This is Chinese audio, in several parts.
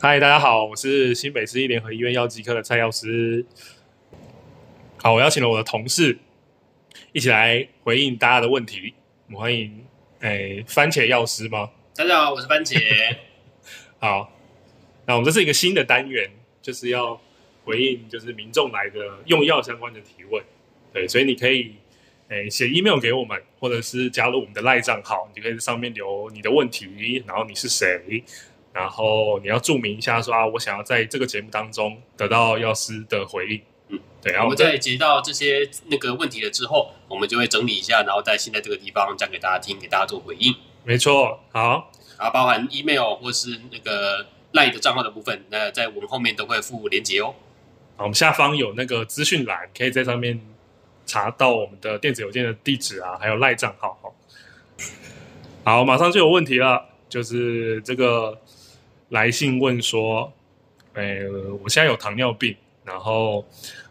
嗨，大家好，我是新北市立联合医院药剂科的蔡药师。好，我邀请了我的同事一起来回应大家的问题。我们欢迎，诶，番茄药师吗？大家好，我是番茄。好，那我们这是一个新的单元，就是要回应就是民众来的用药相关的提问。对，所以你可以诶写 email 给我们，或者是加入我们的赖账号，你就可以在上面留你的问题，然后你是谁，然后你要注明一下说啊，我想要在这个节目当中得到药师的回应。嗯，对，然后我们在接到这些那个问题了之后，我们就会整理一下，然后在现在这个地方讲给大家听，给大家做回应。没错，好，然后包含 email 或是那个 LINE 的账号的部分，那在我们后面都会附连接哦。好，我们下方有那个资讯栏，可以在上面查到我们的电子邮件的地址啊，还有 LINE 账号。好，好，马上就有问题了，就是这个来信问说，哎，我现在有糖尿病。然后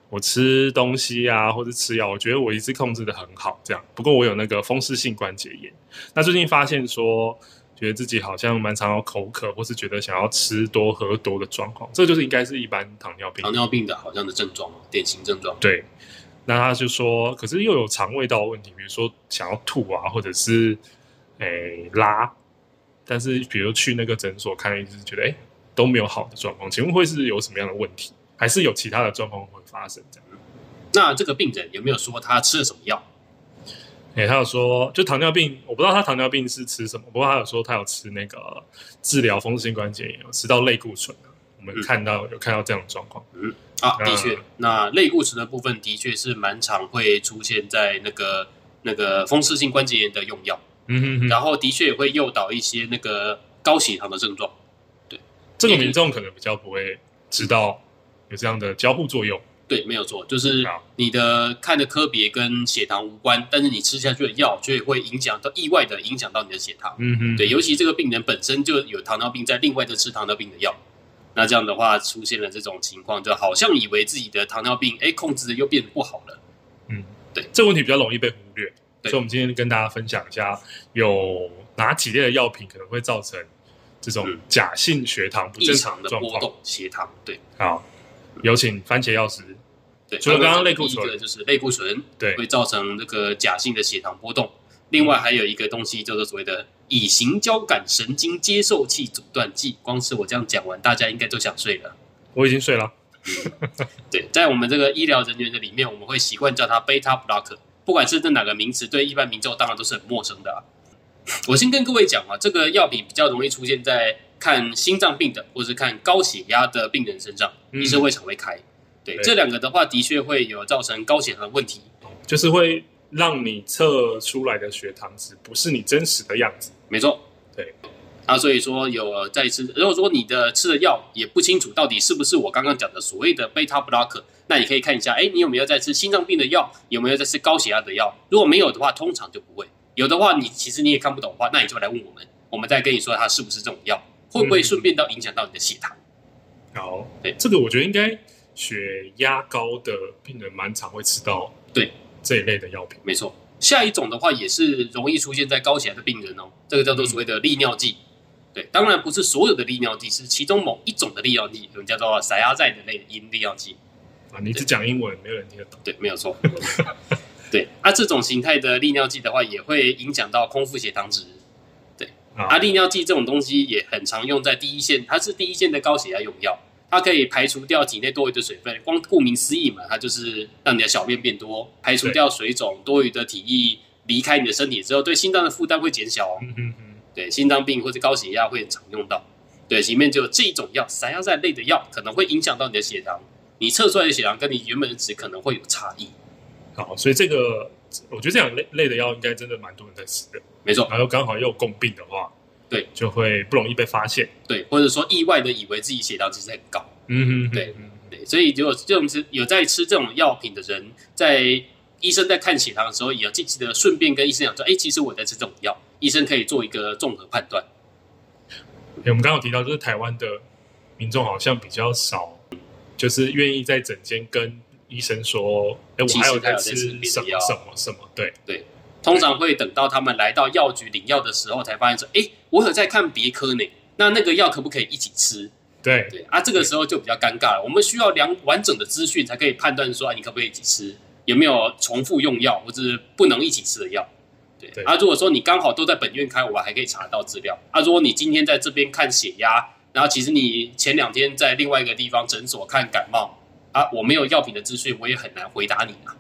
我吃东西啊，或者吃药，我觉得我一直控制的很好，这样。不过我有那个风湿性关节炎。那最近发现说，觉得自己好像蛮常有口渴，或是觉得想要吃多喝多的状况。这就是应该是一般糖尿病。糖尿病的好像的症状，典型症状。对。那他就说，可是又有肠胃道问题，比如说想要吐啊，或者是诶拉。但是比如去那个诊所看，一直觉得哎都没有好的状况。请问会是有什么样的问题？还是有其他的状况会发生这样。那这个病人有没有说他吃了什么药？哎、欸，他有说，就糖尿病，我不知道他糖尿病是吃什么。不过他有说他有吃那个治疗风湿性关节炎，有吃到类固醇。我们看到、嗯、有看到这样的状况。嗯啊，的确，那类固醇的部分的确是蛮常会出现在那个那个风湿性关节炎的用药。嗯。然后的确也会诱导一些那个高血糖的症状。对，这个民众可能比较不会知道。有这样的交互作用，对，没有错，就是你的看的科别跟血糖无关，但是你吃下去的药却会影响到意外的影响到你的血糖。嗯哼，对，尤其这个病人本身就有糖尿病，在另外的吃糖尿病的药，那这样的话出现了这种情况，就好像以为自己的糖尿病哎控制的又变得不好了。嗯，对，这个问题比较容易被忽略，所以我们今天跟大家分享一下，有哪几类的药品可能会造成这种假性血糖不正常的波动，血糖，对，好。有请番茄药师。对，除了刚刚类固醇，就是类固醇，对，会造成这个假性的血糖波动。另外还有一个东西叫做所谓的乙型交感神经接受器阻断剂。光是我这样讲完，大家应该都想睡了。我已经睡了。对，在我们这个医疗人员的里面，我们会习惯叫它 beta blocker。不管是这哪个名词，对一般民众当然都是很陌生的啊。我先跟各位讲啊，这个药品比较容易出现在。看心脏病的，或是看高血压的病人身上，医生会常会开。对，对这两个的话，的确会有造成高血糖的问题，就是会让你测出来的血糖值不是你真实的样子。没错，对。啊，所以说有再次，如果说你的吃的药也不清楚到底是不是我刚刚讲的所谓的贝塔 blocker，那你可以看一下，哎，你有没有在吃心脏病的药，有没有在吃高血压的药？如果没有的话，通常就不会。有的话，你其实你也看不懂的话，那你就来问我们，我们再跟你说它是不是这种药。会不会顺便到影响到你的血糖？好，对，这个我觉得应该血压高的病人蛮常会吃到，对这一类的药品。没错，下一种的话也是容易出现在高血压的病人哦，这个叫做所谓的利尿剂。对，当然不是所有的利尿剂，是其中某一种的利尿剂，我们叫做塞阿在的类的利尿剂。啊，你只讲英文，没有人听得懂。对，没有错。对，啊，这种形态的利尿剂的话，也会影响到空腹血糖值。对啊，利尿剂这种东西也很常用在第一线，它是第一线的高血压用药，它可以排除掉体内多余的水分。光顾名思义嘛，它就是让你的小便变多，排除掉水肿，多余的体液离开你的身体之后，对心脏的负担会减小哦。嗯嗯嗯。对，心脏病或者高血压会很常用到。对，里面就有这种药，塞压在类的药可能会影响到你的血糖，你测出来的血糖跟你原本的值可能会有差异。好，所以这个。我觉得这两类类的药应该真的蛮多人在吃的，没错。然后刚好又有共病的话，对，就会不容易被发现，对，或者说意外的以为自己血糖其实很高，嗯哼，对，对。所以如果这种是有在吃这种药品的人，在医生在看血糖的时候，也要积极的顺便跟医生讲说，哎，其实我在吃这种药，医生可以做一个综合判断。我们刚刚有提到，就是台湾的民众好像比较少，就是愿意在诊间跟。医生说：“哎，我还有在吃什么什么什么？对对，通常会等到他们来到药局领药的时候，才发现说：哎，我有在看别科呢。那那个药可不可以一起吃？对对啊，这个时候就比较尴尬了。我们需要两完整的资讯才可以判断说，啊，你可不可以一起吃，有没有重复用药或者是不能一起吃的药。对，对啊，如果说你刚好都在本院开，我们还可以查得到资料。啊，如果你今天在这边看血压，然后其实你前两天在另外一个地方诊所看感冒，啊，我没有药品的资讯，我也很难回答你啊。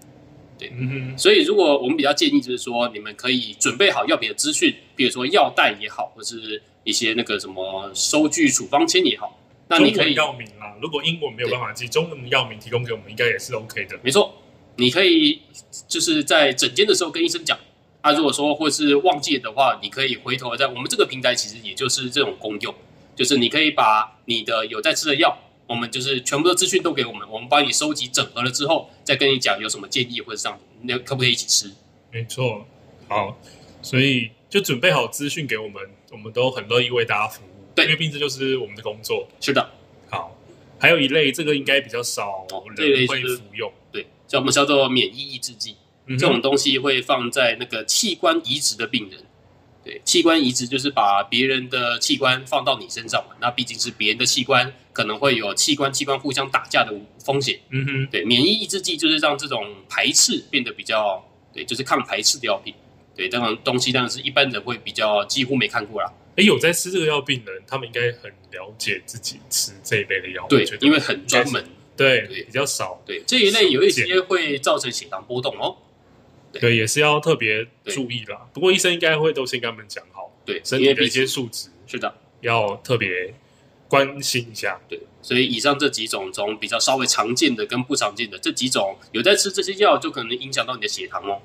对，嗯哼。所以如果我们比较建议就是说，你们可以准备好药品的资讯，比如说药袋也好，或是一些那个什么收据处方签也好，那你可以药名啊。如果英文没有办法记，中文的药名提供给我们，应该也是 OK 的。没错，你可以就是在诊间的时候跟医生讲。啊，如果说或是忘记的话，你可以回头在我们这个平台，其实也就是这种功用，就是你可以把你的有在吃的药，我们就是全部的资讯都给我们，我们帮你收集整合了之后，再跟你讲有什么建议或者上，那可不可以一起吃？没错，好，所以就准备好资讯给我们，我们都很乐意为大家服务。对，因为毕竟就是我们的工作。是的，好，还有一类，这个应该比较少人会服用，对，叫我们叫做免疫抑制剂。这种东西会放在那个器官移植的病人，对，器官移植就是把别人的器官放到你身上嘛。那毕竟是别人的器官，可能会有器官器官互相打架的风险。嗯哼，对，免疫抑制剂就是让这种排斥变得比较，对，就是抗排斥的药品。对，这种东西当然是一般人会比较几乎没看过啦。哎，有在吃这个药病人，他们应该很了解自己吃这一类的药。对，因为很专门。对对，比较少。对，这一类有一些会造成血糖波动哦。对，也是要特别注意啦。不过医生应该会都先跟他们讲好，对身体的一些数值是的，要特别关心一下。对，所以以上这几种中比较稍微常见的跟不常见的这几种，有在吃这些药，就可能影响到你的血糖哦。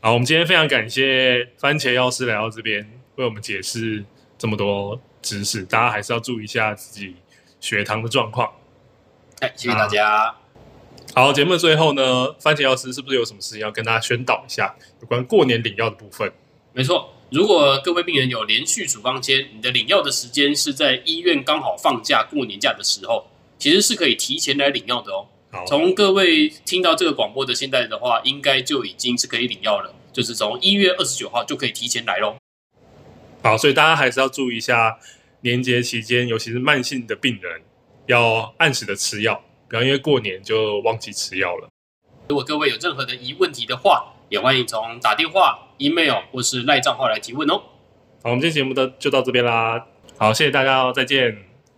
好，我们今天非常感谢番茄药师来到这边为我们解释这么多知识，大家还是要注意一下自己血糖的状况。哎，谢谢大家。好，节目的最后呢，番茄药师是不是有什么事情要跟大家宣导一下有关过年领药的部分？没错，如果各位病人有连续处方签，你的领药的时间是在医院刚好放假过年假的时候，其实是可以提前来领药的哦。从各位听到这个广播的现在的话，应该就已经是可以领药了，就是从一月二十九号就可以提前来喽。好，所以大家还是要注意一下年节期间，尤其是慢性的病人，要按时的吃药。不要因为过年就忘记吃药了。如果各位有任何的疑问题的话，也欢迎从打电话、email 或是赖账号来提问哦。好，我们今天节目的就到这边啦。好，谢谢大家哦，再见。